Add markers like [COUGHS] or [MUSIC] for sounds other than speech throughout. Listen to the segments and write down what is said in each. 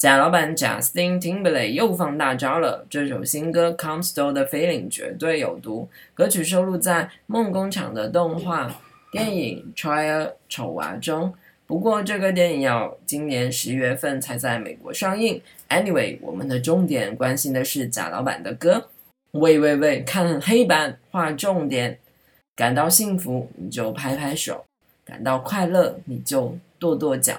贾老板 Justin Timberlake 又放大招了！这首新歌《Come s t o l the Feeling》绝对有毒，歌曲收录在梦工厂的动画 [COUGHS] 电影《Try》丑娃中。不过这个电影要今年十一月份才在美国上映。Anyway，我们的重点关心的是贾老板的歌。喂喂喂，看黑板，划重点！感到幸福你就拍拍手，感到快乐你就跺跺脚。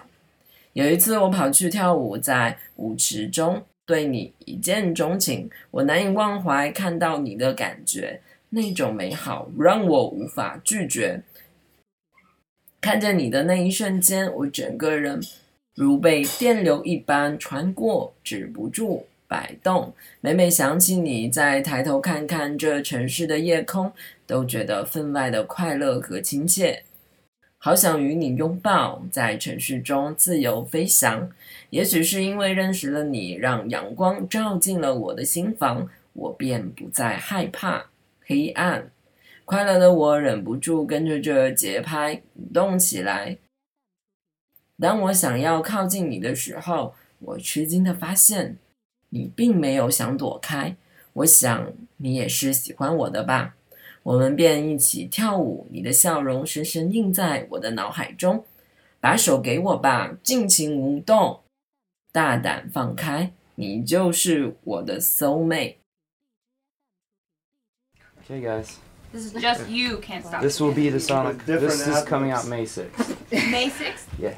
有一次，我跑去跳舞，在舞池中对你一见钟情，我难以忘怀看到你的感觉，那种美好让我无法拒绝。看见你的那一瞬间，我整个人如被电流一般穿过，止不住摆动。每每想起你，再抬头看看这城市的夜空，都觉得分外的快乐和亲切。好想与你拥抱，在城市中自由飞翔。也许是因为认识了你，让阳光照进了我的心房，我便不再害怕黑暗。快乐的我忍不住跟着这节拍动起来。当我想要靠近你的时候，我吃惊的发现，你并没有想躲开。我想，你也是喜欢我的吧。我们便一起跳舞，你的笑容深深印在我的脑海中。把手给我吧，尽情舞动，大胆放开，你就是我的 soul mate。Okay, guys. This is just you can't stop. This will be the s o n g This is coming out May six. May six? Yeah.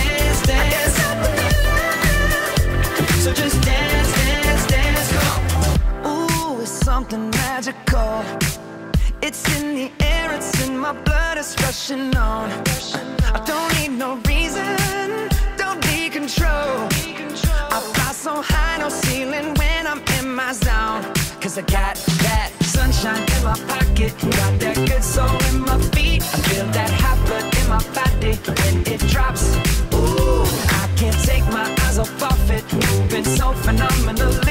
magical. It's in the air, it's in my blood, it's rushing on. I don't need no reason, don't be control. I fly so high, no ceiling when I'm in my zone. Cause I got that sunshine in my pocket, got that good soul in my feet. I feel that hot blood in my body when it drops. Ooh, I can't take my eyes off of it, moving so phenomenally.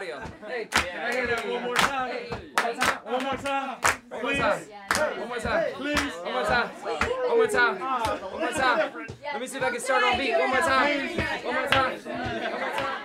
audio. Hey, can I hear that one more time? One more time. One more time. One more time. Please. One more time. One more time. One more time. Let me see if I can start on beat. One more time. One more time. One more time.